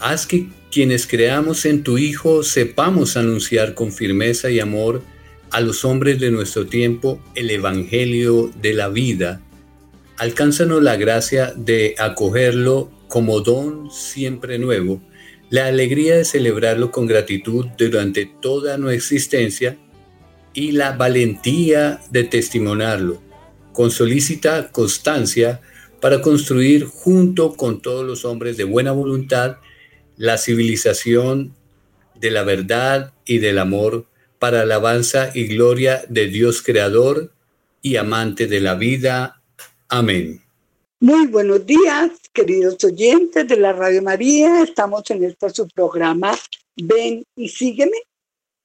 Haz que quienes creamos en tu Hijo sepamos anunciar con firmeza y amor a los hombres de nuestro tiempo el Evangelio de la vida. Alcánzanos la gracia de acogerlo como don siempre nuevo, la alegría de celebrarlo con gratitud durante toda nuestra existencia y la valentía de testimoniarlo con solícita constancia para construir junto con todos los hombres de buena voluntad la civilización de la verdad y del amor para alabanza y gloria de Dios Creador y amante de la vida. Amén. Muy buenos días, queridos oyentes de la Radio María. Estamos en este su programa Ven y sígueme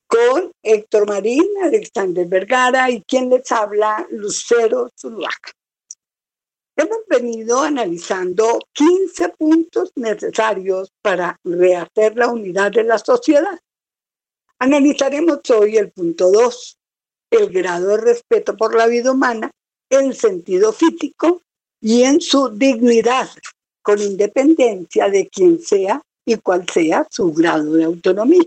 con Héctor Marín, Alexander Vergara y quien les habla, Lucero Zuluaga. Hemos venido analizando 15 puntos necesarios para rehacer la unidad de la sociedad. Analizaremos hoy el punto 2, el grado de respeto por la vida humana, el sentido físico y en su dignidad, con independencia de quien sea y cuál sea su grado de autonomía.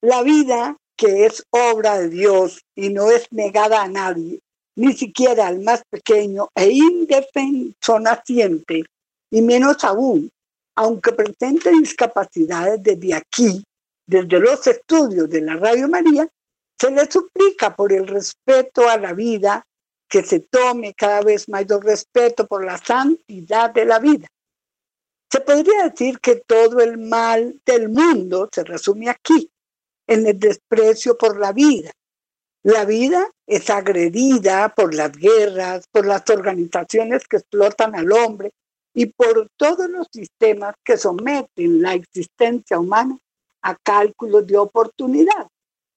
La vida, que es obra de Dios y no es negada a nadie, ni siquiera al más pequeño e indefenso naciente, y menos aún, aunque presente discapacidades desde aquí, desde los estudios de la Radio María, se le suplica por el respeto a la vida que se tome cada vez mayor respeto por la santidad de la vida. Se podría decir que todo el mal del mundo se resume aquí, en el desprecio por la vida. La vida es agredida por las guerras, por las organizaciones que explotan al hombre y por todos los sistemas que someten la existencia humana a cálculos de oportunidad.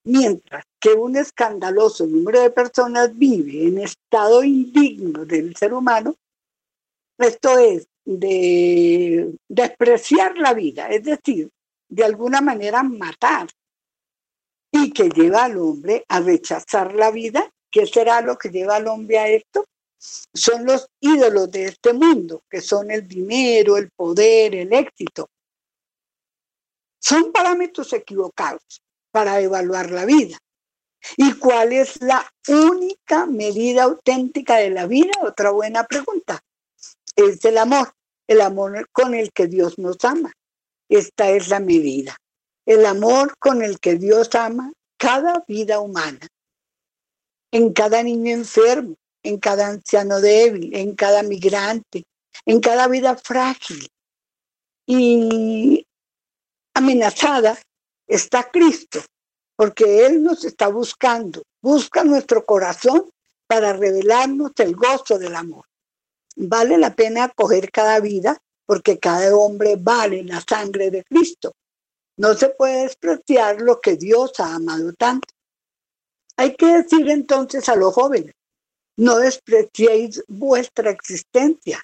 Mientras que un escandaloso número de personas vive en estado indigno del ser humano, esto es de despreciar la vida, es decir, de alguna manera matar, y que lleva al hombre a rechazar la vida. ¿Qué será lo que lleva al hombre a esto? Son los ídolos de este mundo, que son el dinero, el poder, el éxito. Son parámetros equivocados para evaluar la vida. ¿Y cuál es la única medida auténtica de la vida? Otra buena pregunta. Es el amor, el amor con el que Dios nos ama. Esta es la medida. El amor con el que Dios ama cada vida humana. En cada niño enfermo, en cada anciano débil, en cada migrante, en cada vida frágil. Y amenazada está Cristo, porque Él nos está buscando, busca nuestro corazón para revelarnos el gozo del amor. Vale la pena acoger cada vida porque cada hombre vale la sangre de Cristo. No se puede despreciar lo que Dios ha amado tanto. Hay que decir entonces a los jóvenes, no despreciéis vuestra existencia.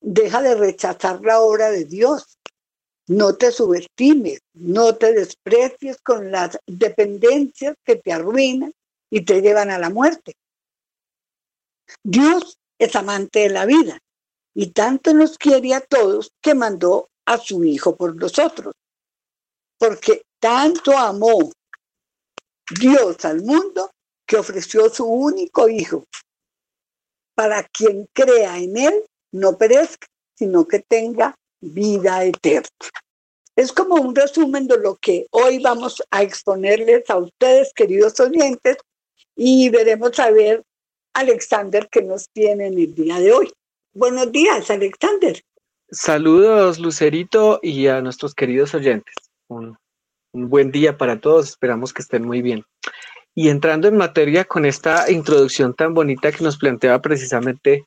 Deja de rechazar la obra de Dios. No te subestimes, no te desprecies con las dependencias que te arruinan y te llevan a la muerte. Dios es amante de la vida y tanto nos quiere a todos que mandó a su Hijo por nosotros. Porque tanto amó Dios al mundo que ofreció su único Hijo, para quien crea en Él no perezca, sino que tenga vida eterna. Es como un resumen de lo que hoy vamos a exponerles a ustedes, queridos oyentes, y veremos a ver, Alexander, que nos tiene en el día de hoy. Buenos días, Alexander. Saludos, Lucerito, y a nuestros queridos oyentes. Un, buen día para todos, esperamos que estén muy bien. Y entrando en materia con esta introducción tan bonita que nos planteaba precisamente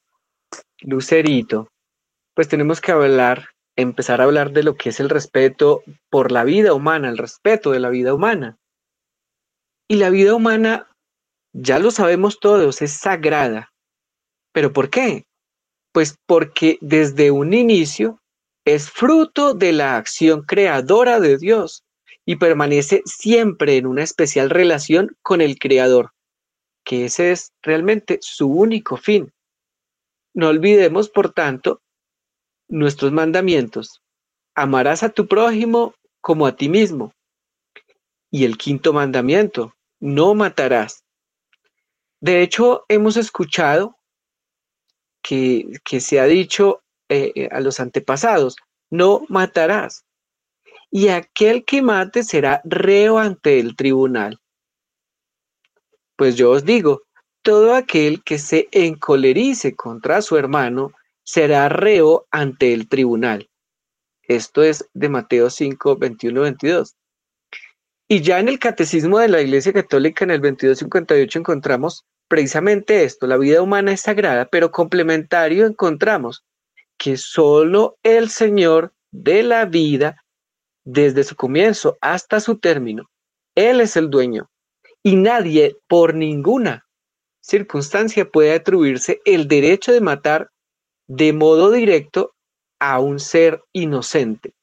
Lucerito, pues tenemos que hablar, empezar a hablar de lo que es el respeto por la vida humana, el respeto de la vida humana. Y la vida humana, ya lo sabemos todos, es sagrada. ¿Pero por qué? Pues porque desde un inicio es fruto de la acción creadora de Dios y permanece siempre en una especial relación con el Creador, que ese es realmente su único fin. No olvidemos, por tanto, nuestros mandamientos. Amarás a tu prójimo como a ti mismo. Y el quinto mandamiento, no matarás. De hecho, hemos escuchado que, se ha dicho eh, eh, a los antepasados, no matarás. Y aquel que mate será reo ante el tribunal. Pues yo os digo, todo aquel que se encolerice contra su hermano será reo ante el tribunal. Esto es de Mateo 5, 21, 22. Y ya en el Catecismo de la Iglesia Católica, en el 2258, encontramos precisamente esto, la vida humana es sagrada, pero complementario encontramos que solo el Señor de la vida, desde su comienzo hasta su término, Él es el dueño y nadie por ninguna circunstancia puede atribuirse el derecho de matar de modo directo a un ser inocente.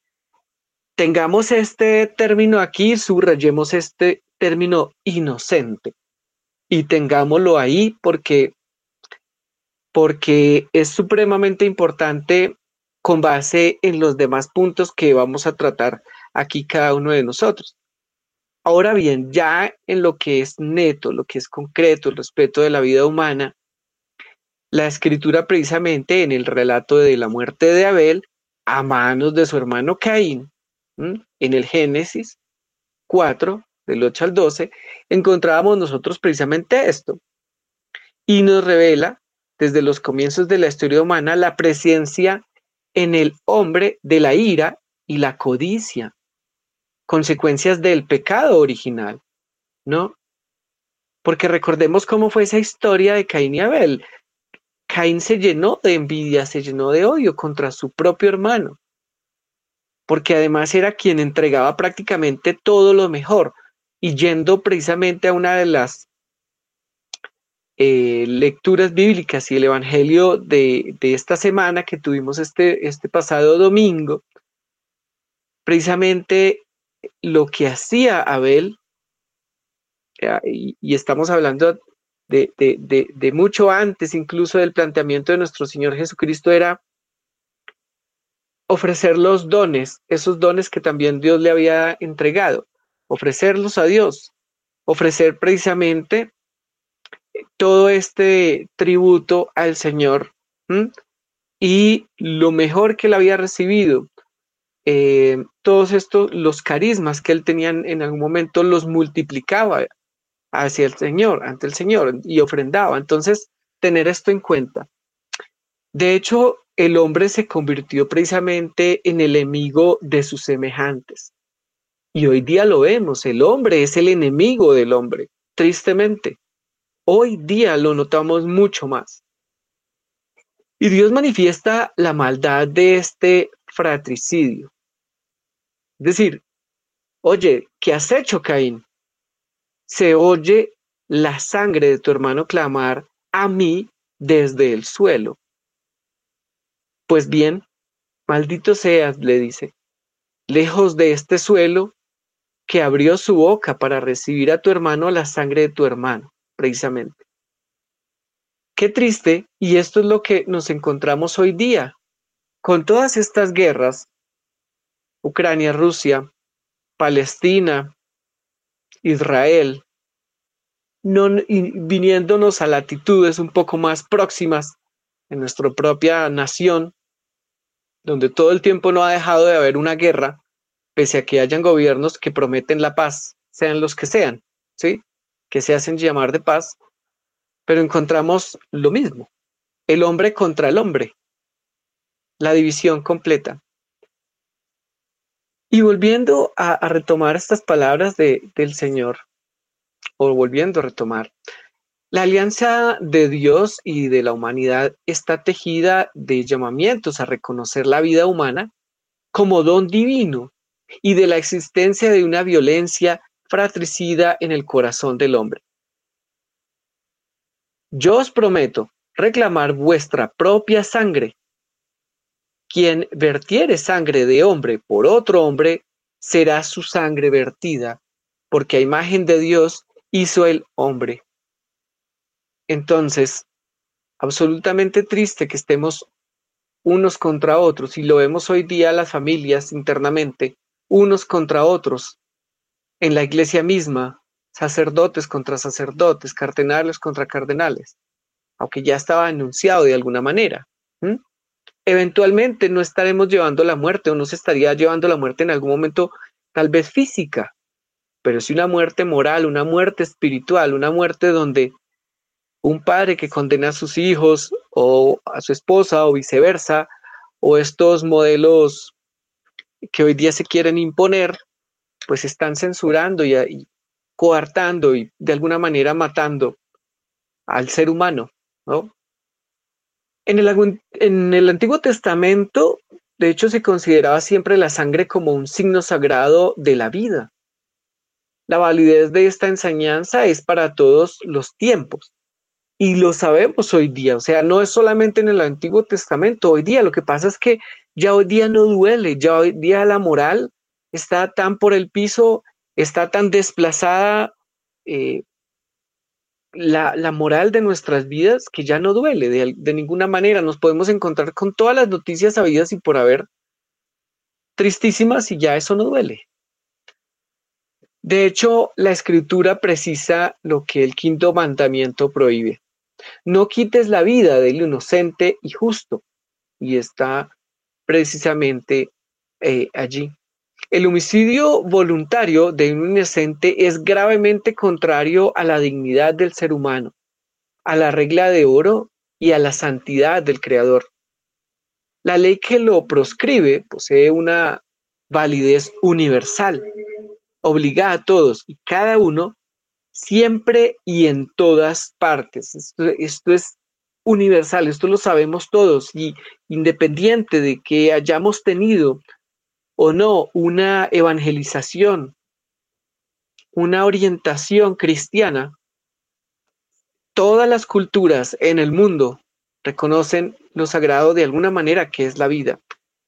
Tengamos este término aquí, subrayemos este término inocente y tengámoslo ahí porque, porque es supremamente importante con base en los demás puntos que vamos a tratar aquí cada uno de nosotros. Ahora bien, ya en lo que es neto, lo que es concreto, el respeto de la vida humana, la escritura precisamente en el relato de la muerte de Abel a manos de su hermano Caín, en el Génesis 4, del 8 al 12, encontrábamos nosotros precisamente esto. Y nos revela desde los comienzos de la historia humana la presencia en el hombre de la ira y la codicia, consecuencias del pecado original, ¿no? Porque recordemos cómo fue esa historia de Caín y Abel. Caín se llenó de envidia, se llenó de odio contra su propio hermano, porque además era quien entregaba prácticamente todo lo mejor, y yendo precisamente a una de las eh, lecturas bíblicas y el Evangelio de, esta semana que tuvimos este, este pasado domingo, precisamente lo que hacía Abel, eh, y, estamos hablando de, de, mucho antes incluso del planteamiento de nuestro Señor Jesucristo, era ofrecer los dones, esos dones que también Dios le había entregado ofrecerlos a Dios, ofrecer precisamente todo este tributo al Señor y lo mejor que él había recibido, eh, todos estos, los carismas que él tenía en algún momento los multiplicaba hacia el Señor, ante el Señor y ofrendaba. Entonces, tener esto en cuenta. De hecho, el hombre se convirtió precisamente en el enemigo de sus semejantes. Y hoy día lo vemos, el hombre es el enemigo del hombre, tristemente. Hoy día lo notamos mucho más. Y Dios manifiesta la maldad de este fratricidio. Es decir, oye, ¿qué has hecho, Caín? Se oye la sangre de tu hermano clamar a mí desde el suelo. Pues bien, maldito seas, le dice, lejos de este suelo que abrió su boca para recibir a tu hermano la sangre de tu hermano, precisamente. Qué triste, y esto es lo que nos encontramos hoy día, con todas estas guerras, Ucrania, Rusia, Palestina, Israel, no, viniéndonos a latitudes un poco más próximas en nuestra propia nación, donde todo el tiempo no ha dejado de haber una guerra, pese a que hayan gobiernos que prometen la paz, sean los que sean, ¿sí? Que se hacen llamar de paz, pero encontramos lo mismo, el hombre contra el hombre, la división completa. Y volviendo a, retomar estas palabras de, del Señor, o volviendo a retomar, la alianza de Dios y de la humanidad está tejida de llamamientos a reconocer la vida humana como don divino y de la existencia de una violencia fratricida en el corazón del hombre. Yo os prometo reclamar vuestra propia sangre. Quien vertiere sangre de hombre por otro hombre, será su sangre vertida, porque a imagen de Dios hizo el hombre. Entonces, absolutamente triste que estemos unos contra otros, y lo vemos hoy día las familias internamente, unos contra otros, en la iglesia misma, sacerdotes contra sacerdotes, cardenales contra cardenales, aunque ya estaba anunciado de alguna manera. Eventualmente no estaremos llevando la muerte o no se estaría llevando la muerte en algún momento tal vez física, pero sí una muerte moral, una muerte espiritual, una muerte donde un padre que condena a sus hijos o a su esposa o viceversa, o estos modelos que hoy día se quieren imponer, pues están censurando y, coartando y de alguna manera matando al ser humano, ¿no? En el, en el Antiguo Testamento, de hecho, se consideraba siempre la sangre como un signo sagrado de la vida. La validez de esta enseñanza es para todos los tiempos. Y lo sabemos hoy día, o sea, no es solamente en el Antiguo Testamento, hoy día lo que pasa es que ya hoy día no duele, ya hoy día la moral está tan por el piso, está tan desplazada eh, la, moral de nuestras vidas que ya no duele de, ninguna manera. Nos podemos encontrar con todas las noticias habidas y por haber tristísimas y ya eso no duele. De hecho, la escritura precisa lo que el quinto mandamiento prohíbe. No quites la vida del inocente y justo. Y está precisamente eh, allí. El homicidio voluntario de un inocente es gravemente contrario a la dignidad del ser humano, a la regla de oro y a la santidad del Creador. La ley que lo proscribe posee una validez universal, obliga a todos y cada uno siempre y en todas partes. Esto, es universal, esto lo sabemos todos y independiente de que hayamos tenido o no una evangelización, una orientación cristiana, todas las culturas en el mundo reconocen lo sagrado de alguna manera que es la vida.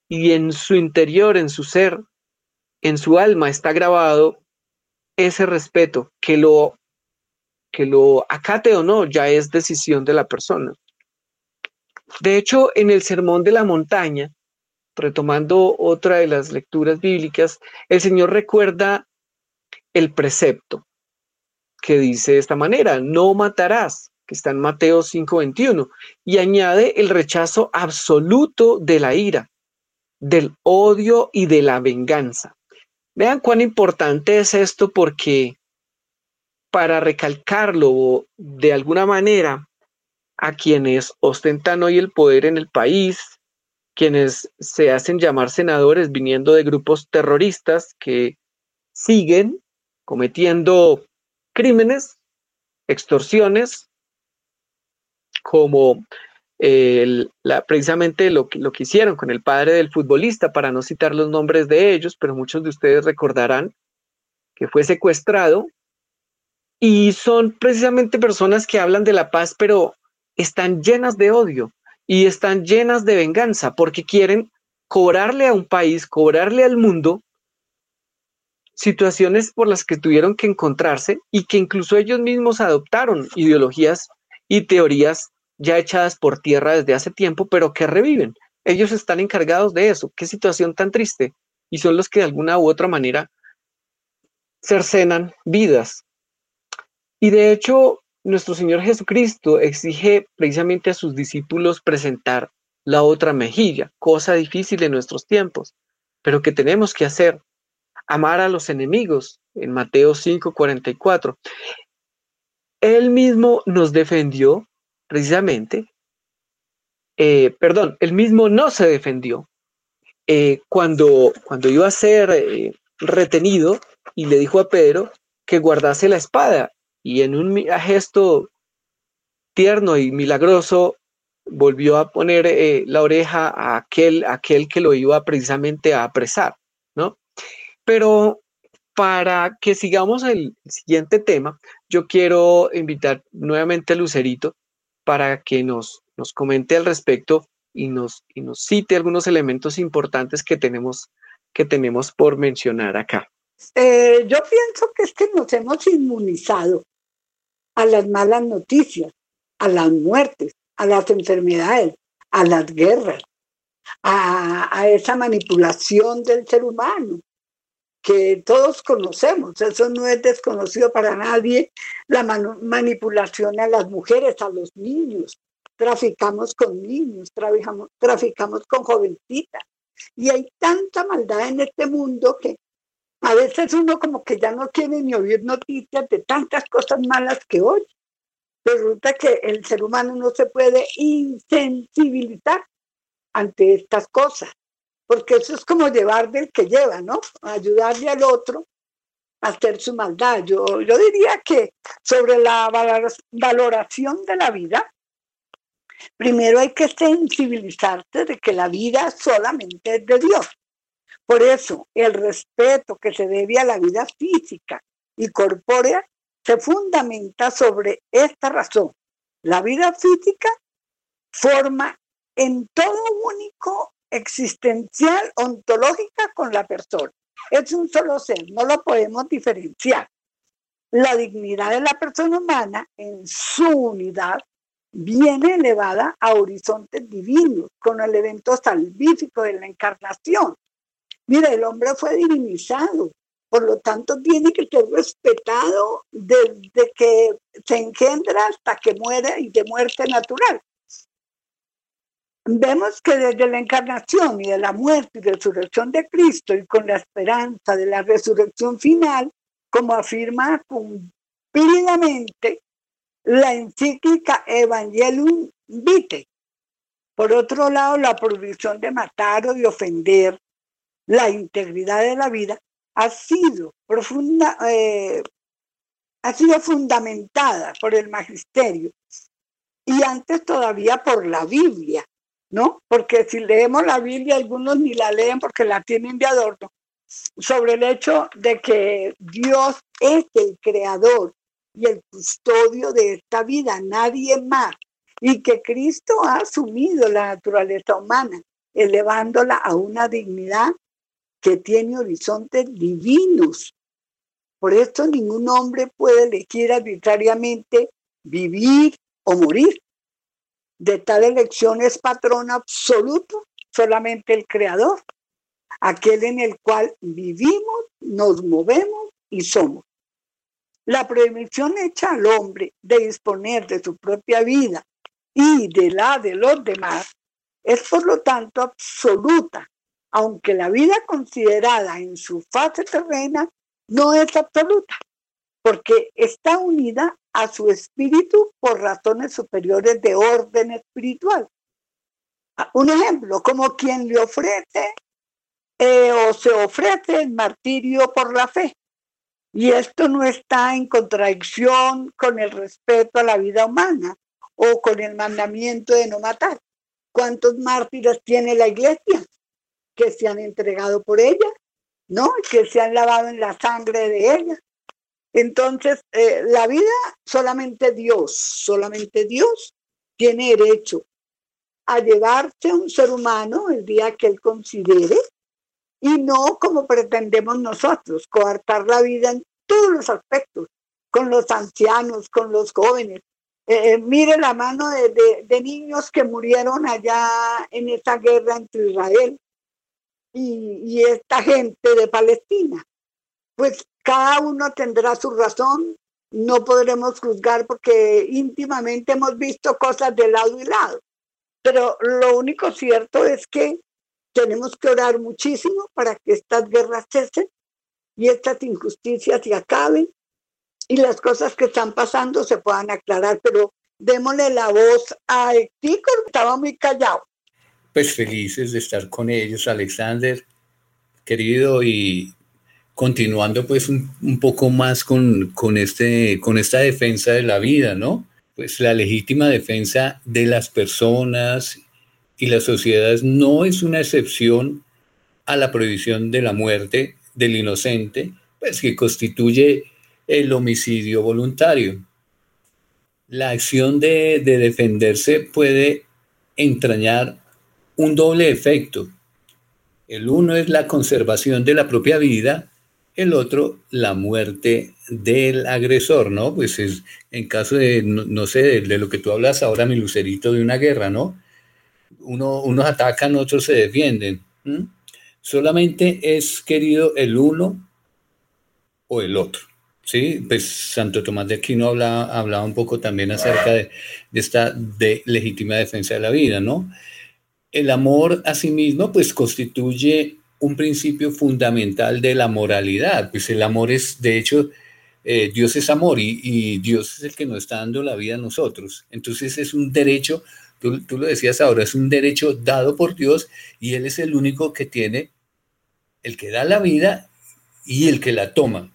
Y en su interior, en su ser, en su alma está grabado ese respeto que lo que lo acate o no ya es decisión de la persona. De hecho, en el Sermón de la Montaña, retomando otra de las lecturas bíblicas, el Señor recuerda el precepto que dice de esta manera, no matarás, que está en Mateo 5:21, y añade el rechazo absoluto de la ira, del odio y de la venganza. Vean cuán importante es esto porque para recalcarlo de alguna manera a quienes ostentan hoy el poder en el país, quienes se hacen llamar senadores viniendo de grupos terroristas que siguen cometiendo crímenes, extorsiones, como precisamente lo, lo que hicieron con el padre del futbolista, para no citar los nombres de ellos, pero muchos de ustedes recordarán que fue secuestrado. Y son precisamente personas que hablan de la paz, pero están llenas de odio y están llenas de venganza porque quieren cobrarle a un país, cobrarle al mundo situaciones por las que tuvieron que encontrarse y que incluso ellos mismos adoptaron ideologías y teorías ya echadas por tierra desde hace tiempo, pero que reviven. Ellos están encargados de eso. Qué situación tan triste. Y son los que de alguna u otra manera cercenan vidas. Y de hecho, nuestro Señor Jesucristo exige precisamente a sus discípulos presentar la otra mejilla, cosa difícil en nuestros tiempos, pero que tenemos que hacer. Amar a los enemigos, en Mateo 5:44. Él mismo nos defendió precisamente, eh, perdón, él mismo no se defendió eh, cuando, cuando iba a ser eh, retenido y le dijo a Pedro que guardase la espada y en un gesto tierno y milagroso volvió a poner eh, la oreja a aquel, aquel que lo iba precisamente a apresar, ¿no? Pero para que sigamos el siguiente tema, yo quiero invitar nuevamente a Lucerito para que nos, nos comente al respecto y nos, y nos cite algunos elementos importantes que tenemos, que tenemos por mencionar acá. Eh, yo pienso que es que nos hemos inmunizado a las malas noticias, a las muertes, a las enfermedades, a las guerras, a, esa manipulación del ser humano que todos conocemos, eso no es desconocido para nadie, la manipulación a las mujeres, a los niños, traficamos con niños, traficamos, traficamos con jovencitas, y hay tanta maldad en este mundo que a veces uno como que ya no quiere ni oír noticias de tantas cosas malas que oye. Resulta que el ser humano no se puede insensibilizar ante estas cosas, porque eso es como llevar del que lleva, ¿no? Ayudarle al otro a hacer su maldad. Yo, yo diría que sobre la valoración de la vida, primero hay que sensibilizarse de que la vida solamente es de Dios por eso, el respeto que se debe a la vida física y corpórea se fundamenta sobre esta razón. La vida física forma en todo único existencial ontológica con la persona. Es un solo ser, no lo podemos diferenciar. La dignidad de la persona humana en su unidad viene elevada a horizontes divinos con el evento salvífico de la encarnación, Mira, el hombre fue divinizado, por lo tanto tiene que ser respetado desde que se engendra hasta que muere y de muerte natural. Vemos que desde la encarnación y de la muerte y resurrección de Cristo y con la esperanza de la resurrección final, como afirma cumplidamente la encíclica Evangelium Vitae. Por otro lado, la prohibición de matar o de ofender la integridad de la vida ha sido profunda, eh, ha sido fundamentada por el magisterio y antes todavía por la Biblia, ¿no? Porque si leemos la Biblia, algunos ni la leen porque la tienen de adorno, sobre el hecho de que Dios es el creador y el custodio de esta vida, nadie más, y que Cristo ha asumido la naturaleza humana, elevándola a una dignidad que tiene horizontes divinos. Por esto ningún hombre puede elegir arbitrariamente vivir o morir. De tal elección es patrón absoluto solamente el Creador, aquel en el cual vivimos, nos movemos y somos. La prohibición hecha al hombre de disponer de su propia vida y de la de los demás es por lo tanto absoluta aunque la vida considerada en su fase terrena no es absoluta, porque está unida a su espíritu por razones superiores de orden espiritual. Ah, un ejemplo, como quien le ofrece eh, o se ofrece el martirio por la fe. Y esto no está en contradicción con el respeto a la vida humana o con el mandamiento de no matar. ¿Cuántos mártires tiene la iglesia que se han entregado por ella? ¿No? Que se han lavado en la sangre de ella. Entonces, eh, la vida solamente Dios, solamente Dios tiene derecho a llevarse a un ser humano el día que él considere y no como pretendemos nosotros, coartar la vida en todos los aspectos, con los ancianos, con los jóvenes. Eh, eh, mire la mano de, de, niños que murieron allá en esa guerra entre Israel y, esta gente de Palestina. Pues cada uno tendrá su razón, no podremos juzgar porque íntimamente hemos visto cosas de lado y lado. Pero lo único cierto es que tenemos que orar muchísimo para que estas guerras cesen y estas injusticias se acaben y las cosas que están pasando se puedan aclarar. Pero démosle la voz a Tico, estaba muy callado. Pues felices de estar con ellos, Alexander, querido, y continuando pues un, un poco más con, con, este, con esta defensa de la vida, ¿no? Pues la legítima defensa de las personas y las sociedades no es una excepción a la prohibición de la muerte del inocente, pues que constituye el homicidio voluntario. La acción de, de defenderse puede entrañar un doble efecto. El uno es la conservación de la propia vida, el otro la muerte del agresor, ¿no? Pues es en caso de, no, sé, de, de, lo que tú hablas ahora, mi lucerito, de una guerra, ¿no? uno, unos atacan, otros se defienden. Solamente es querido el uno o el otro. Sí, pues Santo Tomás de Aquino hablaba, hablaba un poco también acerca de, esta de legítima defensa de la vida, ¿no? El amor a sí mismo, pues constituye un principio fundamental de la moralidad. Pues el amor es, de hecho, eh, Dios es amor y, Dios es el que nos está dando la vida a nosotros. Entonces es un derecho Tú, lo decías ahora, es un derecho dado por Dios y Él es el único que tiene, el que da la vida y el que la toma.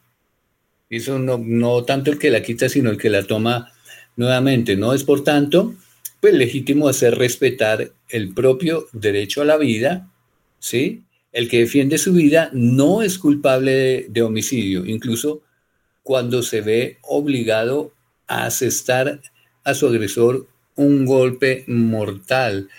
Eso no, no tanto el que la quita, sino el que la toma nuevamente. No es por tanto, pues legítimo hacer respetar el propio derecho a la vida, ¿sí? El que defiende su vida no es culpable de, homicidio, incluso cuando se ve obligado a asestar a su agresor un golpe mortal.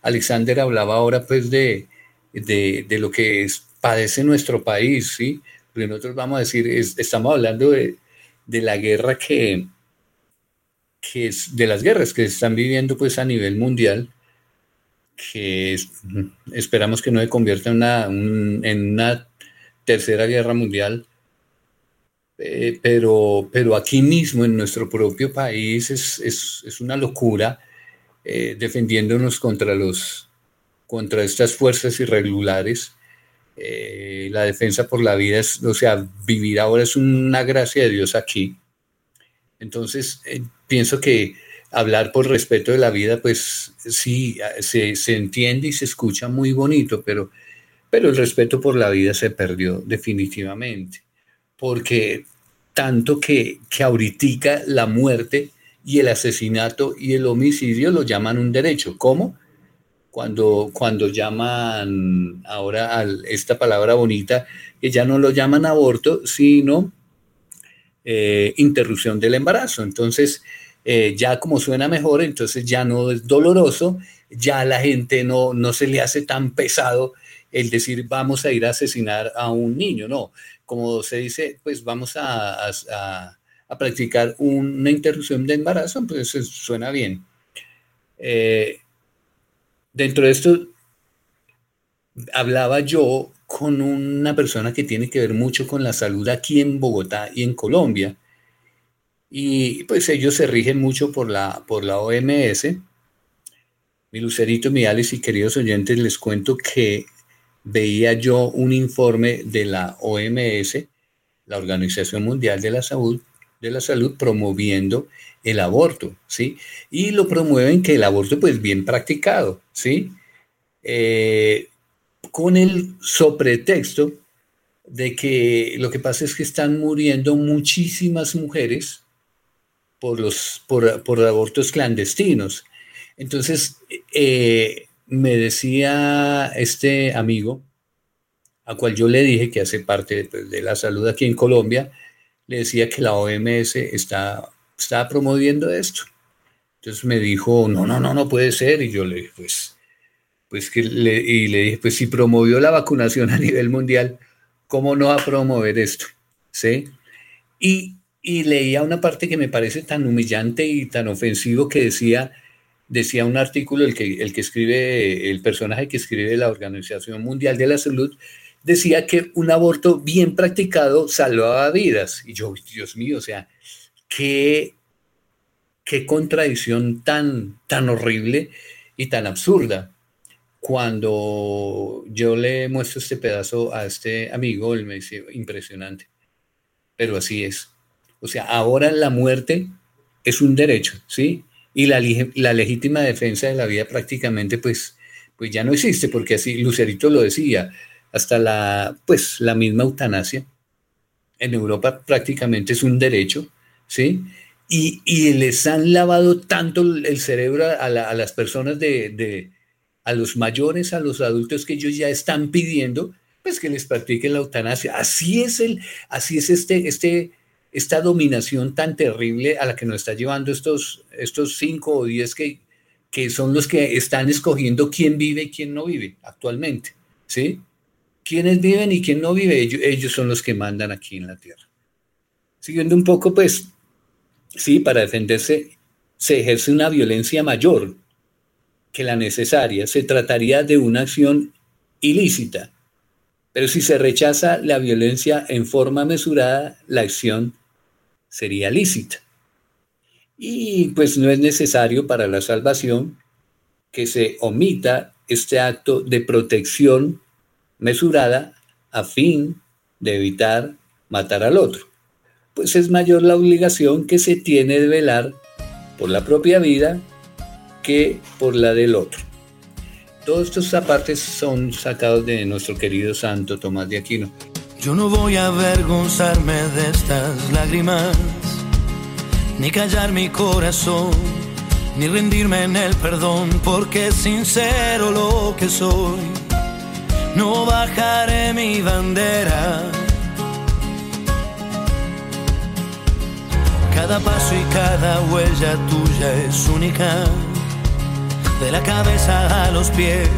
Alexander hablaba ahora pues de, de, de lo que es, padece nuestro país, ¿sí? Porque nosotros vamos a decir, estamos hablando de, de, la guerra que, que es, de las guerras que están viviendo pues a nivel mundial, que esperamos que no se convierta en una, en una tercera guerra mundial, eh, pero, pero aquí mismo en nuestro propio país es, es, es una locura eh, defendiéndonos contra, los, contra estas fuerzas irregulares. Eh, la defensa por la vida es, o sea, vivir ahora es una gracia de Dios aquí. Entonces, pienso que hablar por respeto de la vida, pues sí, se, se, entiende y se escucha muy bonito, pero, pero el respeto por la vida se perdió definitivamente porque tanto que, que ahorita la muerte y el asesinato y el homicidio lo llaman un derecho. ¿Cómo? Cuando, cuando llaman ahora esta palabra bonita, que ya no lo llaman aborto, sino eh, interrupción del embarazo. Entonces, eh, ya como suena mejor, entonces ya no es doloroso, ya a la gente no, no se le hace tan pesado el decir vamos a ir a asesinar a un niño, no, como se dice, pues vamos a, a, practicar una interrupción de embarazo, pues suena bien. Eh, dentro de esto, hablaba yo con una persona que tiene que ver mucho con la salud aquí en Bogotá y en Colombia. Y pues ellos se rigen mucho por la, por la OMS. Mi Lucerito, mi Alex y queridos oyentes, les cuento que veía yo un informe de la OMS, la Organización Mundial de la Salud, de la Salud promoviendo el aborto, ¿sí? Y lo promueven que el aborto, pues bien practicado, ¿sí? Eh, con el sobretexto de que lo que pasa es que están muriendo muchísimas mujeres por, los, por, por abortos clandestinos. Entonces, eh, me decía este amigo, a cual yo le dije que hace parte pues, de la salud aquí en Colombia, le decía que la OMS está, está promoviendo esto. Entonces me dijo, no, no, no, no puede ser. Y yo le dije, pues, pues que le, y le dije, pues si promovió la vacunación a nivel mundial, ¿cómo no va a promover esto? ¿Sí? Y, y leía una parte que me parece tan humillante y tan ofensivo que decía, decía un artículo, el que, el que escribe, el personaje que escribe la Organización Mundial de la Salud, decía que un aborto bien practicado salvaba vidas. Y yo, Dios mío, o sea, qué, qué contradicción tan, tan horrible y tan absurda. Cuando yo le muestro este pedazo a este amigo, él me dice, impresionante. Pero así es. O sea, ahora la muerte es un derecho, ¿sí? Y la, la legítima defensa de la vida prácticamente, pues, pues ya no existe, porque así Lucerito lo decía, hasta la, pues, la misma eutanasia. En Europa prácticamente es un derecho, ¿sí? Y, y les han lavado tanto el cerebro a, las personas de, a los mayores, a los adultos que ellos ya están pidiendo, pues que les practiquen la eutanasia. Así es el, así es este, este, esta dominación tan terrible a la que nos está llevando estos, estos cinco o diez que, que son los que están escogiendo quién vive y quién no vive actualmente, ¿sí? quiénes viven y quién no vive, ellos, son los que mandan aquí en la tierra. Siguiendo un poco, pues, sí, para defenderse se ejerce una violencia mayor que la necesaria. Se trataría de una acción ilícita. Pero si se rechaza la violencia en forma mesurada, la acción sería lícita. Y pues no es necesario para la salvación que se omita este acto de protección mesurada a fin de evitar matar al otro, pues es mayor la obligación que se tiene de velar por la propia vida que por la del otro. Todos estos apartes son sacados de nuestro querido santo Tomás de Aquino. Yo no voy a avergonzarme de estas lágrimas, ni callar mi corazón, ni rendirme en el perdón, porque es sincero lo que soy no bajaré mi bandera. Cada paso y cada huella tuya es única, de la cabeza a los pies,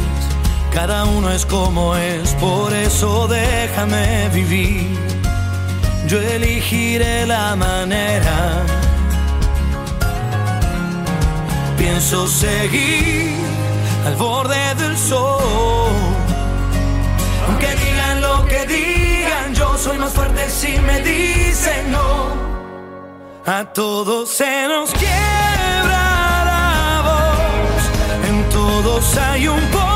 cada uno es como es, por eso déjame vivir. Yo elegiré la manera. Pienso seguir al borde del sol aunque digan lo que digan, yo soy más fuerte si me dicen no. A todos se nos quiebra todos hay un poco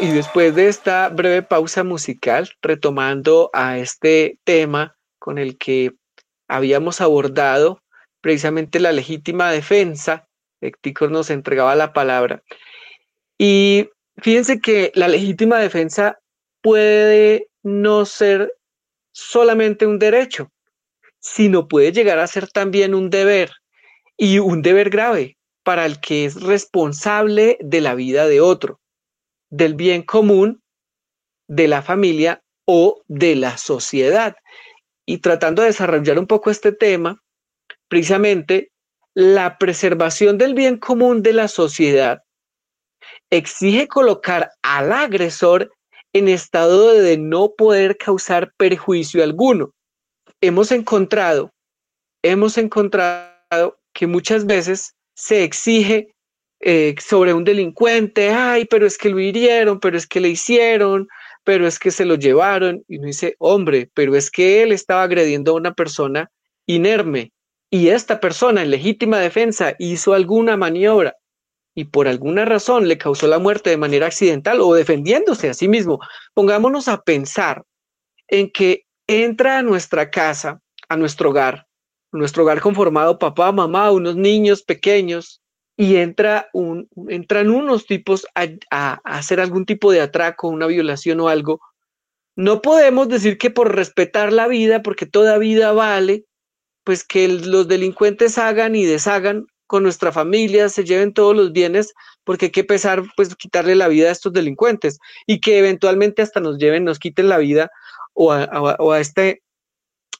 y después de esta breve pausa musical, retomando a este tema con el que habíamos abordado precisamente la legítima defensa, Héctor nos entregaba la palabra. Y fíjense que la legítima defensa puede no ser solamente un derecho, sino puede llegar a ser también un deber y un deber grave para el que es responsable de la vida de otro, del bien común, de la familia o de la sociedad. Y tratando de desarrollar un poco este tema, precisamente la preservación del bien común de la sociedad exige colocar al agresor en estado de no poder causar perjuicio alguno. Hemos encontrado, hemos encontrado que muchas veces se exige eh, sobre un delincuente, ay, pero es que lo hirieron, pero es que le hicieron, pero es que se lo llevaron. Y uno dice, hombre, pero es que él estaba agrediendo a una persona inerme y esta persona en legítima defensa hizo alguna maniobra y por alguna razón le causó la muerte de manera accidental o defendiéndose a sí mismo. Pongámonos a pensar en que entra a nuestra casa, a nuestro hogar, nuestro hogar conformado papá, mamá, unos niños pequeños, y entra un, entran unos tipos a, hacer algún tipo de atraco, una violación o algo. No podemos decir que por respetar la vida, porque toda vida vale, pues que los delincuentes hagan y deshagan con nuestra familia, se lleven todos los bienes, porque hay que pesar, pues quitarle la vida a estos delincuentes y que eventualmente hasta nos lleven, nos quiten la vida o a, a este,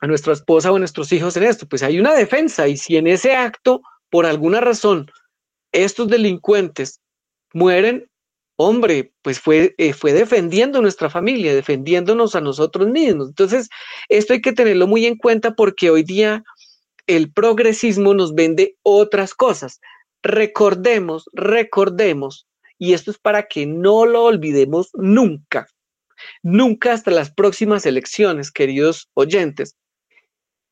a nuestra esposa o a nuestros hijos en esto. Pues hay una defensa y si en ese acto, por alguna razón, estos delincuentes mueren, hombre, pues fue, eh, fue defendiendo nuestra familia, defendiéndonos a nosotros mismos. Entonces, esto hay que tenerlo muy en cuenta porque hoy día el progresismo nos vende otras cosas. Recordemos, recordemos, y esto es para que no lo olvidemos nunca, nunca hasta las próximas elecciones, queridos oyentes,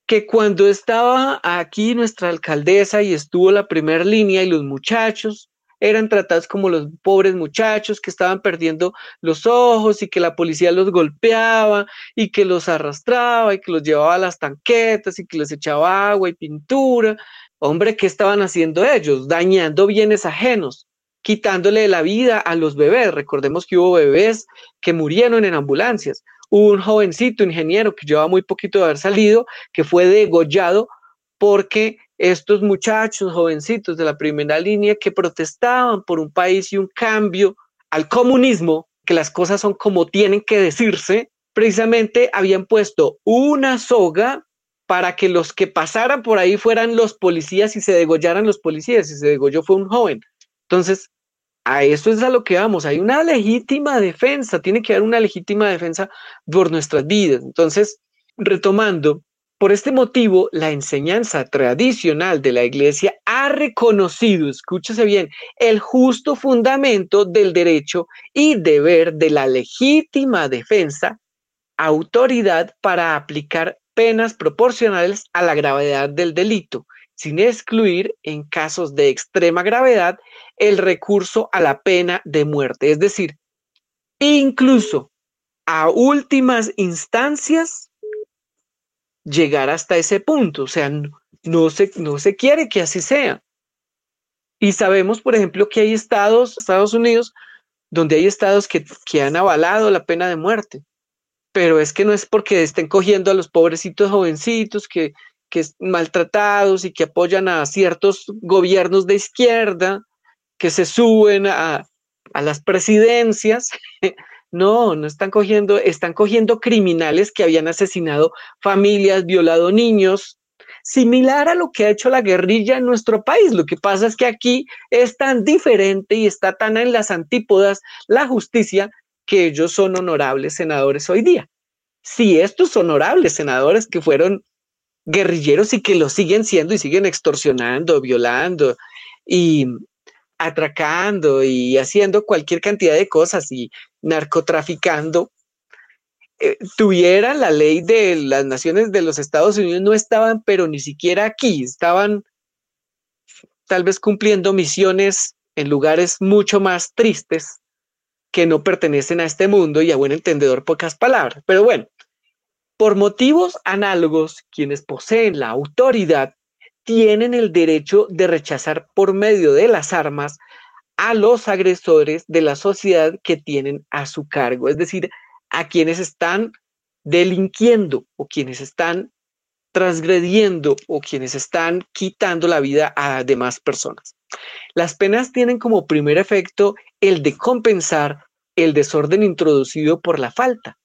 que cuando estaba aquí nuestra alcaldesa y estuvo la primera línea y los muchachos eran tratados como los pobres muchachos que estaban perdiendo los ojos y que la policía los golpeaba y que los arrastraba y que los llevaba a las tanquetas y que les echaba agua y pintura. Hombre, ¿qué estaban haciendo ellos? Dañando bienes ajenos, quitándole la vida a los bebés. Recordemos que hubo bebés que murieron en ambulancias. Un jovencito ingeniero que llevaba muy poquito de haber salido, que fue degollado porque estos muchachos jovencitos de la primera línea que protestaban por un país y un cambio al comunismo, que las cosas son como tienen que decirse, precisamente habían puesto una soga para que los que pasaran por ahí fueran los policías y se degollaran los policías, y se degolló fue un joven. Entonces, a eso es a lo que vamos, hay una legítima defensa, tiene que haber una legítima defensa por nuestras vidas. Entonces, retomando, por este motivo, la enseñanza tradicional de la Iglesia ha reconocido, escúchese bien, el justo fundamento del derecho y deber de la legítima defensa, autoridad para aplicar penas proporcionales a la gravedad del delito, sin excluir, en casos de extrema gravedad, el recurso a la pena de muerte. Es decir, incluso a últimas instancias llegar hasta ese punto. O sea, no, se, no se quiere que así sea. Y sabemos, por ejemplo, que hay estados, Estados Unidos, donde hay estados que, que han avalado la pena de muerte. Pero es que no es porque estén cogiendo a los pobrecitos jovencitos que, que maltratados y que apoyan a ciertos gobiernos de izquierda que se suben a, a las presidencias. No, no están cogiendo, están cogiendo criminales que habían asesinado familias, violado niños, similar a lo que ha hecho la guerrilla en nuestro país. Lo que pasa es que aquí es tan diferente y está tan en las antípodas la justicia que ellos son honorables senadores hoy día. Si estos honorables senadores que fueron guerrilleros y que lo siguen siendo y siguen extorsionando, violando y atracando y haciendo cualquier cantidad de cosas y narcotraficando, eh, tuvieran la ley de las naciones de los Estados Unidos, no estaban, pero ni siquiera aquí, estaban tal vez cumpliendo misiones en lugares mucho más tristes que no pertenecen a este mundo y a buen entendedor pocas palabras. Pero bueno, por motivos análogos, quienes poseen la autoridad tienen el derecho de rechazar por medio de las armas a los agresores de la sociedad que tienen a su cargo, es decir, a quienes están delinquiendo o quienes están transgrediendo o quienes están quitando la vida a demás personas. Las penas tienen como primer efecto el de compensar el desorden introducido por la falta.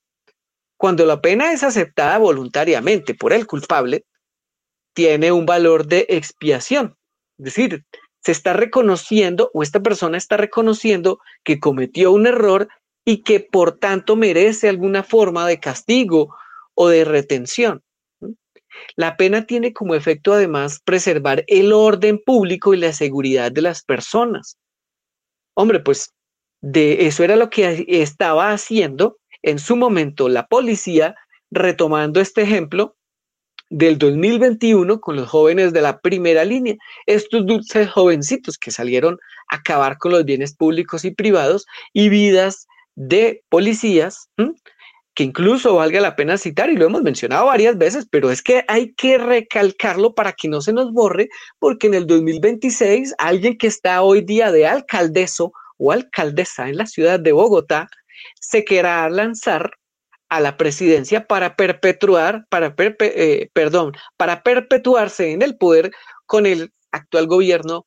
Cuando la pena es aceptada voluntariamente por el culpable, tiene un valor de expiación. Es decir, se está reconociendo o esta persona está reconociendo que cometió un error y que por tanto merece alguna forma de castigo o de retención. La pena tiene como efecto además preservar el orden público y la seguridad de las personas. Hombre, pues de eso era lo que estaba haciendo en su momento la policía, retomando este ejemplo del 2021 con los jóvenes de la primera línea, estos dulces jovencitos que salieron a acabar con los bienes públicos y privados y vidas de policías, que incluso valga la pena citar, y lo hemos mencionado varias veces, pero es que hay que recalcarlo para que no se nos borre, porque en el 2026 alguien que está hoy día de alcaldeso o alcaldesa en la ciudad de Bogotá se querrá lanzar a la presidencia para perpetuar, para eh, perdón, para perpetuarse en el poder con el actual gobierno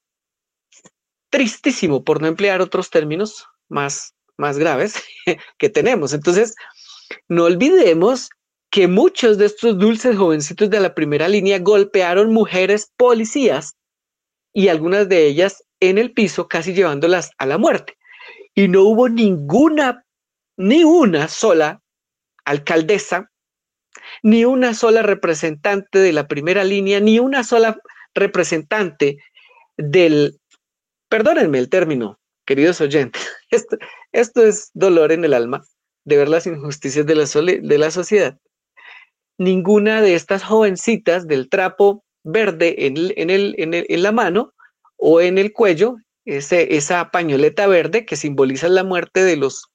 tristísimo, por no emplear otros términos más, más graves que tenemos. Entonces, no olvidemos que muchos de estos dulces jovencitos de la primera línea golpearon mujeres policías y algunas de ellas en el piso, casi llevándolas a la muerte. Y no hubo ninguna, ni una sola alcaldesa, ni una sola representante de la primera línea, ni una sola representante del, perdónenme el término, queridos oyentes, esto, esto es dolor en el alma de ver las injusticias de la, de la sociedad. Ninguna de estas jovencitas del trapo verde en, el, en, en la mano o en el cuello, ese, esa pañoleta verde que simboliza la muerte de los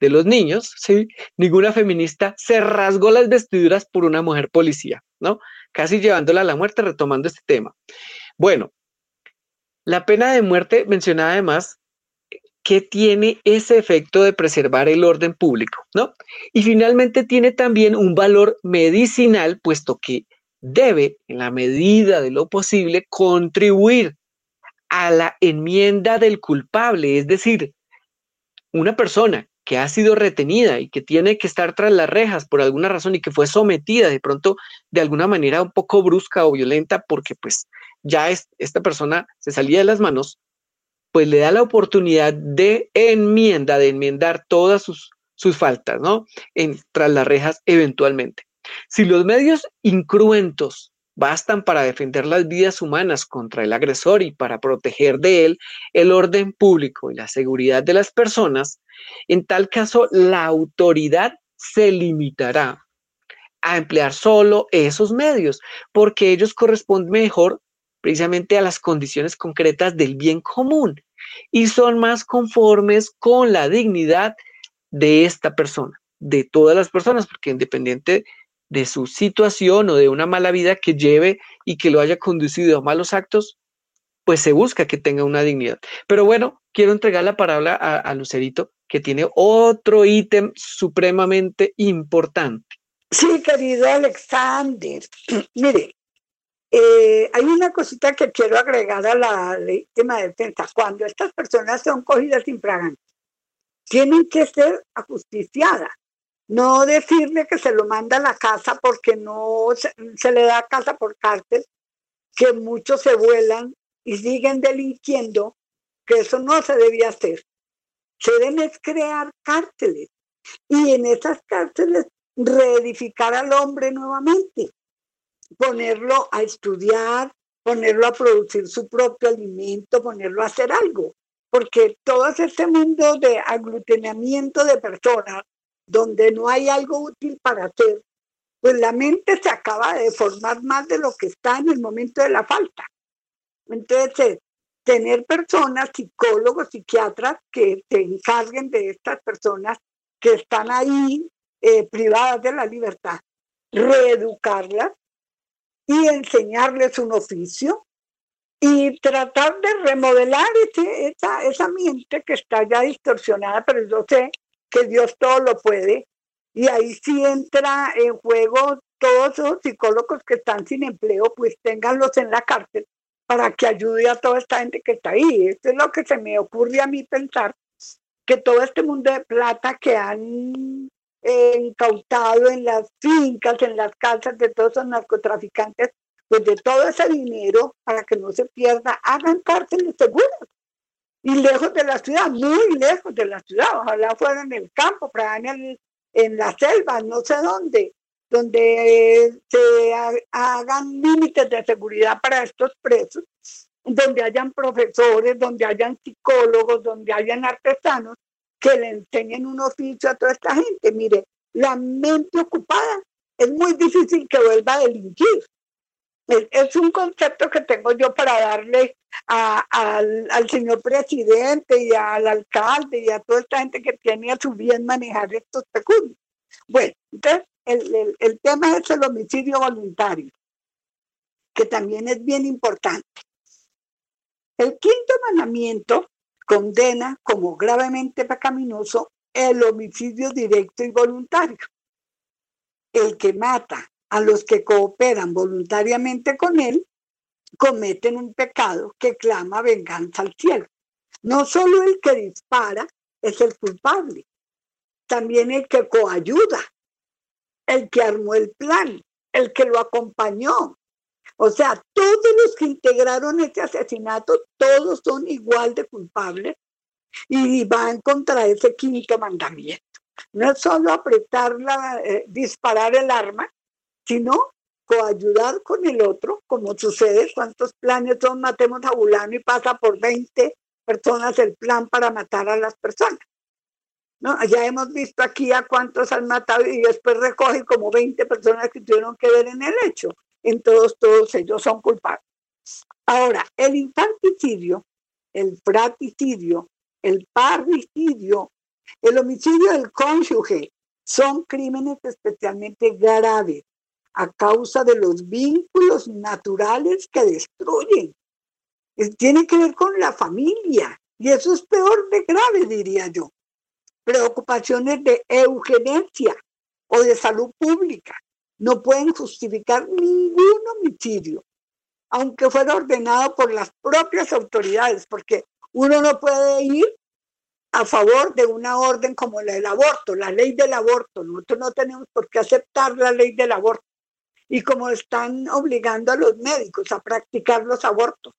de los niños, ¿sí? ninguna feminista se rasgó las vestiduras por una mujer policía, ¿no? Casi llevándola a la muerte, retomando este tema. Bueno, la pena de muerte mencionaba además que tiene ese efecto de preservar el orden público, ¿no? Y finalmente tiene también un valor medicinal, puesto que debe, en la medida de lo posible, contribuir a la enmienda del culpable, es decir, una persona que ha sido retenida y que tiene que estar tras las rejas por alguna razón y que fue sometida de pronto de alguna manera un poco brusca o violenta porque pues ya es, esta persona se salía de las manos, pues le da la oportunidad de enmienda, de enmendar todas sus, sus faltas, ¿no? En, tras las rejas eventualmente. Si los medios incruentos bastan para defender las vidas humanas contra el agresor y para proteger de él el orden público y la seguridad de las personas, en tal caso la autoridad se limitará a emplear solo esos medios, porque ellos corresponden mejor precisamente a las condiciones concretas del bien común y son más conformes con la dignidad de esta persona. de todas las personas, porque independiente de su situación o de una mala vida que lleve y que lo haya conducido a malos actos, pues se busca que tenga una dignidad. Pero bueno, quiero entregar la palabra a, Lucerito, que tiene otro ítem supremamente importante. Sí, querido Alexander. Mire, eh, hay una cosita que quiero agregar a la ley de defensa. Cuando estas personas son cogidas infragantes, tienen que ser ajusticiadas. No decirle que se lo manda a la casa porque no se, se le da casa por cárcel, que muchos se vuelan y siguen delinquiendo, que eso no se debía hacer. Se deben crear cárceles y en esas cárceles reedificar al hombre nuevamente, ponerlo a estudiar, ponerlo a producir su propio alimento, ponerlo a hacer algo, porque todo este mundo de aglutinamiento de personas, donde no hay algo útil para hacer, pues la mente se acaba de formar más de lo que está en el momento de la falta. Entonces, tener personas, psicólogos, psiquiatras que se encarguen de estas personas que están ahí eh, privadas de la libertad, reeducarlas y enseñarles un oficio y tratar de remodelar esa, esa mente que está ya distorsionada, pero yo sé que Dios todo lo puede. Y ahí sí entra en juego todos los psicólogos que están sin empleo, pues ténganlos en la cárcel para que ayude a toda esta gente que está ahí. Esto es lo que se me ocurre a mí pensar, que todo este mundo de plata que han eh, incautado en las fincas, en las casas de todos los narcotraficantes, pues de todo ese dinero, para que no se pierda, hagan cárceles seguras. Y lejos de la ciudad, muy lejos de la ciudad, ojalá fuera en el campo, para en la selva, no sé dónde, donde se hagan límites de seguridad para estos presos, donde hayan profesores, donde hayan psicólogos, donde hayan artesanos que le enseñen un oficio a toda esta gente. Mire, la mente ocupada es muy difícil que vuelva a delinquir. Es, un concepto que tengo yo para darle al, al, señor presidente y al alcalde y a toda esta gente que tiene a su bien manejar estos pecunios. Bueno, entonces el, tema es el homicidio voluntario, que también es bien importante. El quinto mandamiento condena como gravemente pecaminoso el homicidio directo y voluntario. El que mata a los que cooperan voluntariamente con él cometen un pecado que clama venganza al cielo. No solo el que dispara es el culpable, también el que coayuda el que armó el plan, el que lo acompañó. O sea, todos los que integraron este asesinato, todos son igual de culpables y van contra ese quinto mandamiento. No es solo apretarla, eh, disparar el arma, sino coayudar con el otro, como sucede, cuántos planes son, matemos a Bulano y pasa por 20 personas el plan para matar a las personas. ¿No? Ya hemos visto aquí a cuántos han matado y después recoge como 20 personas que tuvieron que ver en el hecho. En todos, todos ellos son culpables. Ahora, el infanticidio, el fraticidio, el parricidio, el homicidio del cónyuge son crímenes especialmente graves a causa de los vínculos naturales que destruyen. Tiene que ver con la familia y eso es peor de grave, diría yo preocupaciones de eugenesia o de salud pública no pueden justificar ningún homicidio, aunque fuera ordenado por las propias autoridades, porque uno no puede ir a favor de una orden como la del aborto, la ley del aborto. Nosotros no tenemos por qué aceptar la ley del aborto. Y como están obligando a los médicos a practicar los abortos,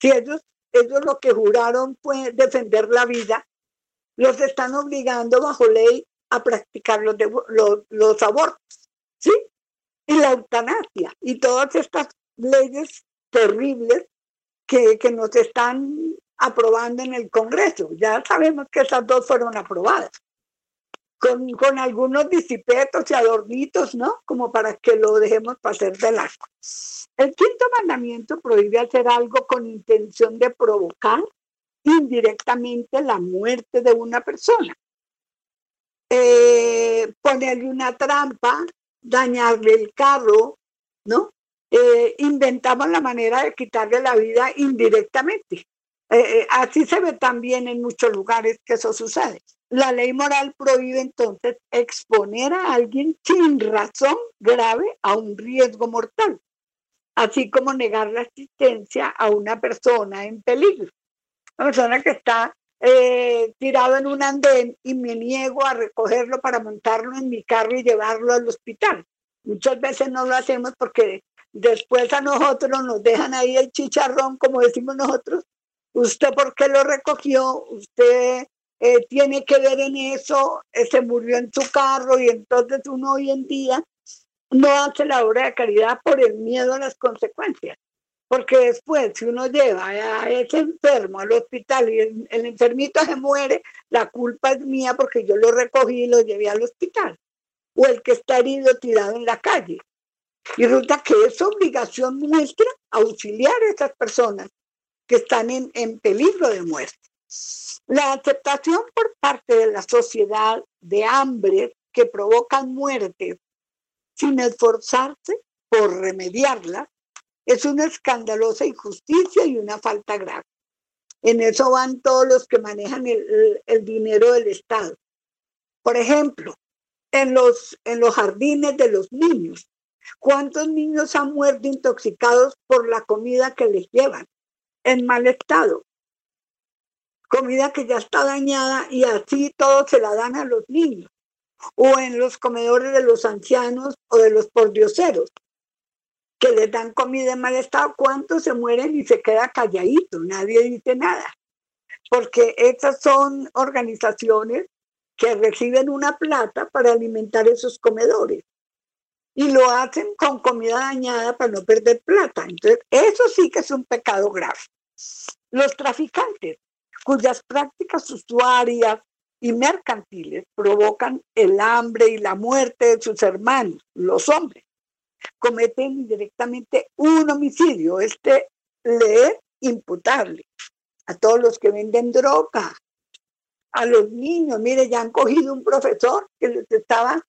si ellos, ellos lo que juraron fue defender la vida, los están obligando bajo ley a practicar los, los, abortos, ¿sí? Y la eutanasia y todas estas leyes terribles que, que nos están aprobando en el Congreso. Ya sabemos que esas dos fueron aprobadas. Con, con, algunos disipetos y adornitos, ¿no? Como para que lo dejemos pasar de largo. El quinto mandamiento prohíbe hacer algo con intención de provocar indirectamente la muerte de una persona. eh, ponerle una trampa, dañarle el carro, ¿no? Eh, inventamos la manera de quitarle la vida indirectamente. Eh, así se ve también en muchos lugares que eso sucede. La ley moral prohíbe entonces exponer a alguien sin razón grave a un riesgo mortal, así como negar la asistencia a una persona en peligro. Una persona que está eh, tirado en un andén y me niego a recogerlo para montarlo en mi carro y llevarlo al hospital. Muchas veces no lo hacemos porque después a nosotros nos dejan ahí el chicharrón, como decimos nosotros. ¿Usted por qué lo recogió? ¿Usted eh, tiene que ver en eso? Eh, se murió en su carro y entonces uno hoy en día no hace la obra de caridad por el miedo a las consecuencias. Porque después, si uno lleva a ese enfermo al hospital y el, enfermito se muere, la culpa es mía porque yo lo recogí y lo llevé al hospital. O el que está herido tirado en la calle. Y resulta que es obligación nuestra auxiliar a esas personas que están en, en peligro de muerte. La aceptación por parte de la sociedad de hambre que provocan muertes sin esforzarse por remediarla es una escandalosa injusticia y una falta grave. En eso van todos los que manejan el, dinero del Estado. Por ejemplo, en los, en los jardines de los niños. ¿Cuántos niños han muerto intoxicados por la comida que les llevan en mal estado? Comida que ya está dañada y así todo se la dan a los niños. O en los comedores de los ancianos o de los pordioseros que les dan comida en mal estado, ¿cuántos se mueren y se queda calladito? Nadie dice nada. Porque estas son organizaciones que reciben una plata para alimentar esos comedores. Y lo hacen con comida dañada para no perder plata. Entonces, eso sí que es un pecado grave. Los traficantes, cuyas prácticas usuarias y mercantiles provocan el hambre y la muerte de sus hermanos, los hombres, cometen directamente un homicidio. Este le es imputable a todos los que venden droga, a los niños. Mire, ya han cogido un profesor que les estaba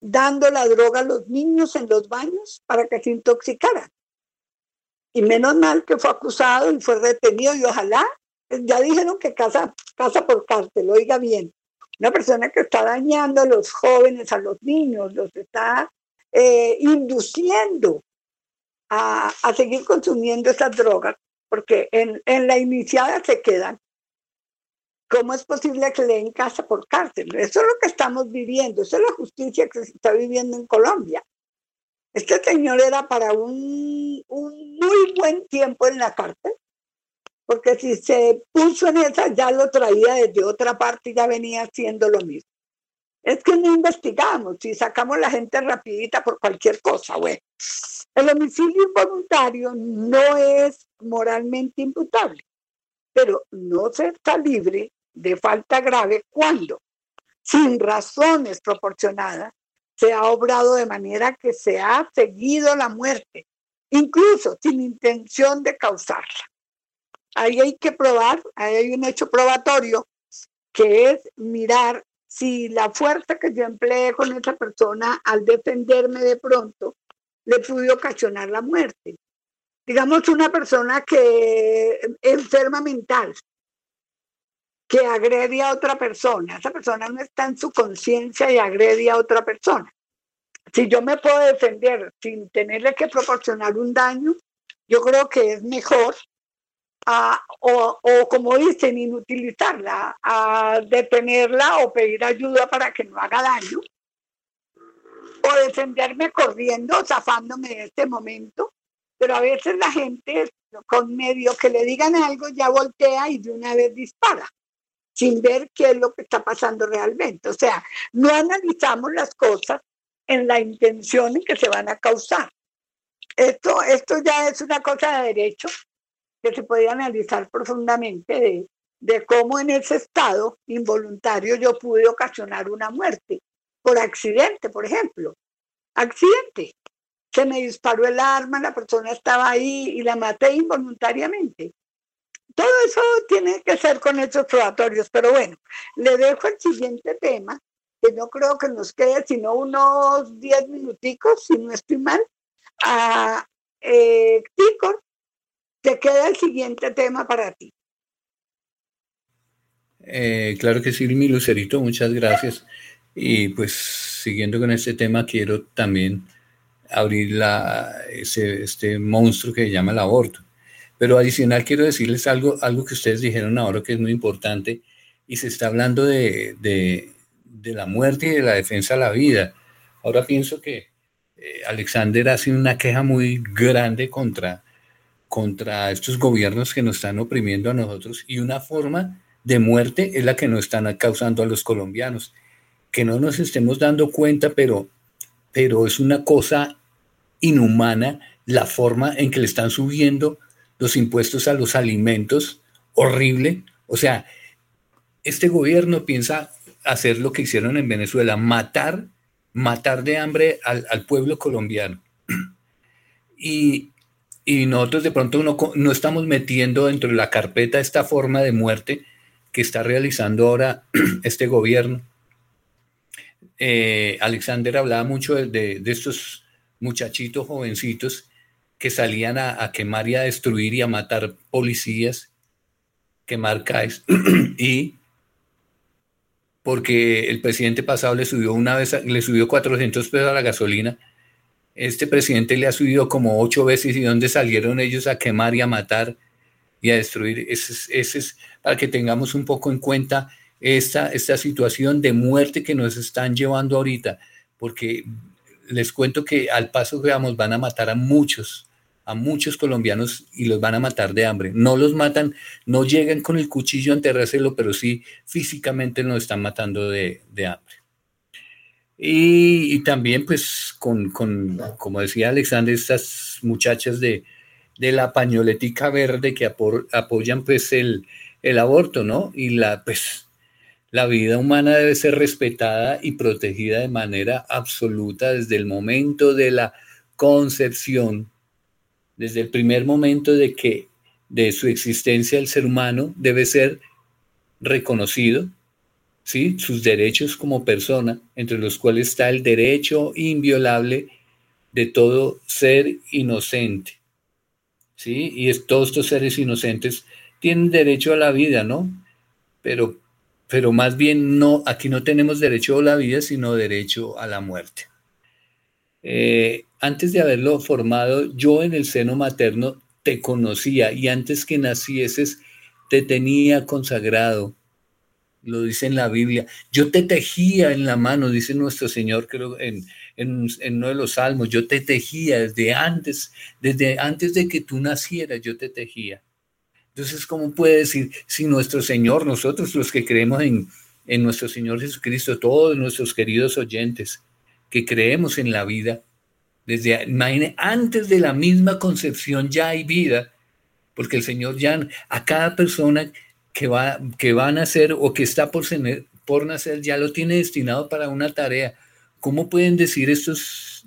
dando la droga a los niños en los baños para que se intoxicaran. Y menos mal que fue acusado y fue retenido y ojalá, ya dijeron que casa, casa por cárcel, oiga bien, una persona que está dañando a los jóvenes, a los niños, los está eh, induciendo a, seguir consumiendo esas drogas, porque en, en, la iniciada se quedan. ¿Cómo es posible que le den casa por cárcel? Eso es lo que estamos viviendo, eso es la justicia que se está viviendo en Colombia. Este señor era para un, un muy buen tiempo en la cárcel, porque si se puso en esa, ya lo traía desde otra parte y ya venía haciendo lo mismo. Es que no investigamos y sacamos la gente rapidita por cualquier cosa, güey. El homicidio involuntario no es moralmente imputable, pero no se está libre de falta grave cuando, sin razones proporcionadas, se ha obrado de manera que se ha seguido la muerte, incluso sin intención de causarla. Ahí hay que probar, ahí hay un hecho probatorio que es mirar si la fuerza que yo empleé con esa persona al defenderme de pronto le pudo ocasionar la muerte. Digamos una persona que enferma mental, que agrede a otra persona. Esa persona no está en su conciencia y agrede a otra persona. Si yo me puedo defender sin tenerle que proporcionar un daño, yo creo que es mejor o, o, como dicen, inutilizarla, a detenerla o pedir ayuda para que no haga daño, o defenderme corriendo, zafándome de este momento. Pero a veces la gente, con medio que le digan algo, ya voltea y de una vez dispara, sin ver qué es lo que está pasando realmente. O sea, no analizamos las cosas en la intención en que se van a causar. Esto, esto ya es una cosa de derecho que se podía analizar profundamente de, de cómo en ese estado involuntario yo pude ocasionar una muerte por accidente, por ejemplo. Accidente. Se me disparó el arma, la persona estaba ahí y la maté involuntariamente. Todo eso tiene que ser con hechos probatorios, pero bueno, le dejo el siguiente tema que no creo que nos quede sino unos 10 minuticos, si no estoy mal. A eh, te queda el siguiente tema para ti. Eh, claro que sí, mi Lucerito, muchas gracias. Y pues siguiendo con este tema, quiero también abrir la, este monstruo que se llama el aborto. Pero adicional quiero decirles algo, algo que ustedes dijeron ahora que es muy importante y se está hablando de, de, la muerte y de la defensa de la vida. Ahora pienso que eh, Alexander hace una queja muy grande contra, contra estos gobiernos que nos están oprimiendo a nosotros y una forma de muerte es la que nos están causando a los colombianos. Que no nos estemos dando cuenta, pero, pero es una cosa inhumana la forma en que le están subiendo los impuestos a los alimentos, horrible. O sea, este gobierno piensa hacer lo que hicieron en Venezuela, matar, matar de hambre al, pueblo colombiano. Y, nosotros de pronto no, no, estamos metiendo dentro de la carpeta esta forma de muerte que está realizando ahora este gobierno. Eh, Alexander hablaba mucho de, estos muchachitos jovencitos que salían a, quemar y a destruir y a matar policías, quemar CAES, y porque el presidente pasado le subió una vez, le subió 400 pesos a la gasolina, este presidente le ha subido como ocho veces y dónde salieron ellos a quemar y a matar y a destruir. Ese es, para que tengamos un poco en cuenta esta, esta situación de muerte que nos están llevando ahorita, porque les cuento que al paso que vamos van a matar a muchos, a muchos colombianos y los van a matar de hambre. No los matan, no llegan con el cuchillo a enterrárselo, pero sí físicamente nos están matando de, hambre. Y, también, pues, con, con, como decía Alexander, estas muchachas de, de la pañoletica verde que apoyan pues el, aborto, ¿no? Y la, pues, la vida humana debe ser respetada y protegida de manera absoluta desde el momento de la concepción, desde el primer momento de que de su existencia el ser humano debe ser reconocido, ¿sí? sus derechos como persona, entre los cuales está el derecho inviolable de todo ser inocente. ¿sí? Y todos estos seres inocentes tienen derecho a la vida, ¿no? Pero, pero más bien no, aquí no tenemos derecho a la vida, sino derecho a la muerte. Eh, antes de haberlo formado, yo en el seno materno te conocía y antes que nacieses te tenía consagrado. Lo dice en la Biblia. Yo te tejía en la mano, dice nuestro Señor, creo, en, en, uno de los salmos, yo te tejía desde antes, desde antes de que tú nacieras, yo te tejía. Entonces, ¿cómo puede decir si nuestro Señor, nosotros los que creemos en, en nuestro Señor Jesucristo, todos nuestros queridos oyentes, que creemos en la vida, desde, imagine, antes de la misma concepción ya hay vida, porque el Señor ya a cada persona que va, que va a nacer o que está por, por nacer ya lo tiene destinado para una tarea. ¿Cómo pueden decir estos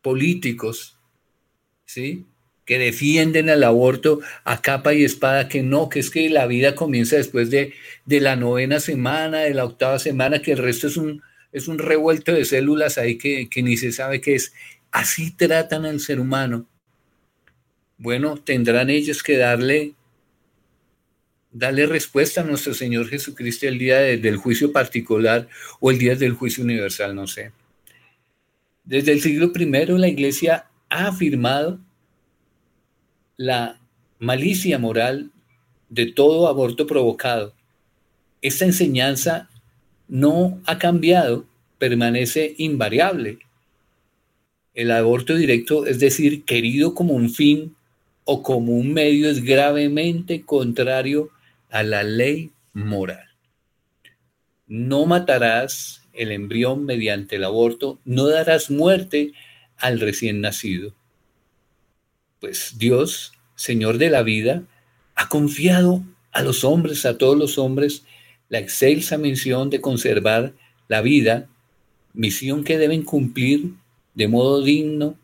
políticos, ¿sí? que defienden al aborto a capa y espada, que no, que es que la vida comienza después de, la novena semana, de la octava semana, que el resto es un, es un revuelto de células ahí que, que ni se sabe qué es. Así tratan al ser humano. Bueno, tendrán ellos que darle Dale respuesta a nuestro Señor Jesucristo el día del juicio particular o el día del juicio universal, no sé. Desde el siglo I la iglesia ha afirmado la malicia moral de todo aborto provocado. Esta enseñanza no ha cambiado, permanece invariable. El aborto directo, es decir, querido como un fin o como un medio, es gravemente contrario a la ley moral. No matarás el embrión mediante el aborto, no darás muerte al recién nacido. Pues Dios, Señor de la vida, ha confiado a los hombres, a todos los hombres, la excelsa misión de conservar la vida, misión que deben cumplir de modo digno.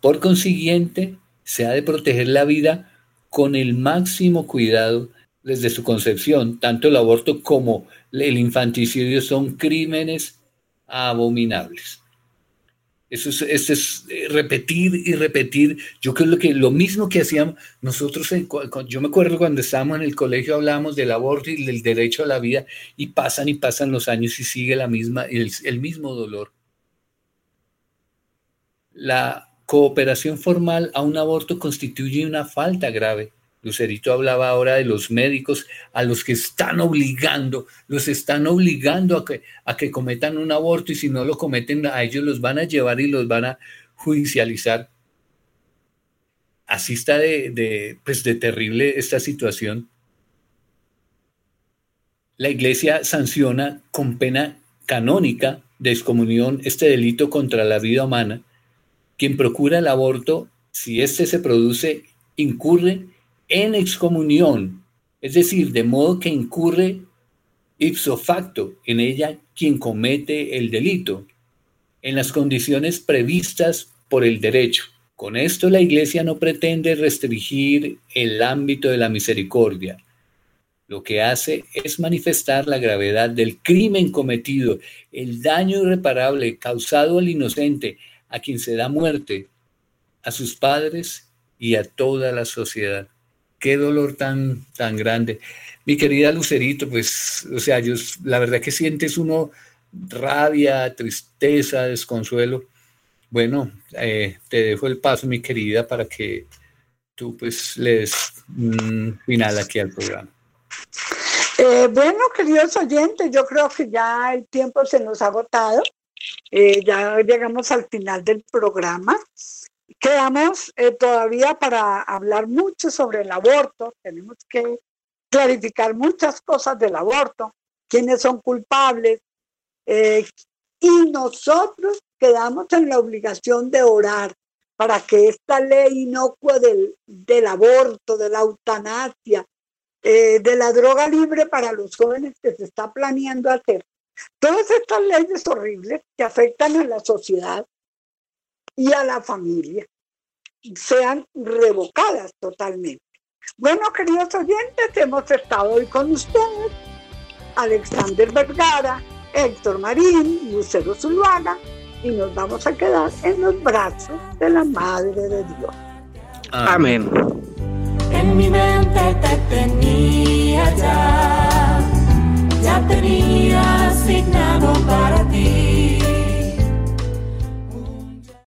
Por consiguiente, se ha de proteger la vida con el máximo cuidado desde su concepción, tanto el aborto como el infanticidio son crímenes abominables. Eso es, es, eh, repetir y repetir. Yo creo que lo mismo que hacíamos nosotros, yo me acuerdo cuando estábamos en el colegio hablábamos del aborto y del derecho a la vida y pasan y pasan los años y sigue la misma, el mismo dolor. La cooperación formal a un aborto constituye una falta grave Lucerito hablaba ahora de los médicos a los que están obligando, los están obligando a que, a que cometan un aborto y si no lo cometen a ellos los van a llevar y los van a judicializar. Así está de, de, pues de terrible esta situación. La iglesia sanciona con pena canónica de excomunión este delito contra la vida humana. Quien procura el aborto, si éste se produce, incurre en excomunión, es decir, de modo que incurre ipso facto en ella quien comete el delito, en las condiciones previstas por el derecho. Con esto la Iglesia no pretende restringir el ámbito de la misericordia. Lo que hace es manifestar la gravedad del crimen cometido, el daño irreparable causado al inocente, a quien se da muerte, a sus padres y a toda la sociedad qué dolor tan, tan grande. Mi querida Lucerito, pues, o sea, yo, la verdad que sientes uno rabia, tristeza, desconsuelo. Bueno, eh, te dejo el paso, mi querida, para que tú pues le des final aquí al programa. Eh, bueno, queridos oyentes, yo creo que ya el tiempo se nos ha agotado. Eh, ya llegamos al final del programa. Quedamos eh, todavía para hablar mucho sobre el aborto, tenemos que clarificar muchas cosas del aborto, quiénes son culpables, eh, y nosotros quedamos en la obligación de orar para que esta ley inocua del, del aborto, de la eutanasia, eh, de la droga libre para los jóvenes que se está planeando hacer, todas estas leyes horribles que afectan a la sociedad y a la familia sean revocadas totalmente. Bueno, queridos oyentes, hemos estado hoy con ustedes, Alexander Vergara, Héctor Marín, Lucero Zuluaga, y nos vamos a quedar en los brazos de la Madre de Dios. Amén. En mi mente te tenía ya, ya tenía asignado para ti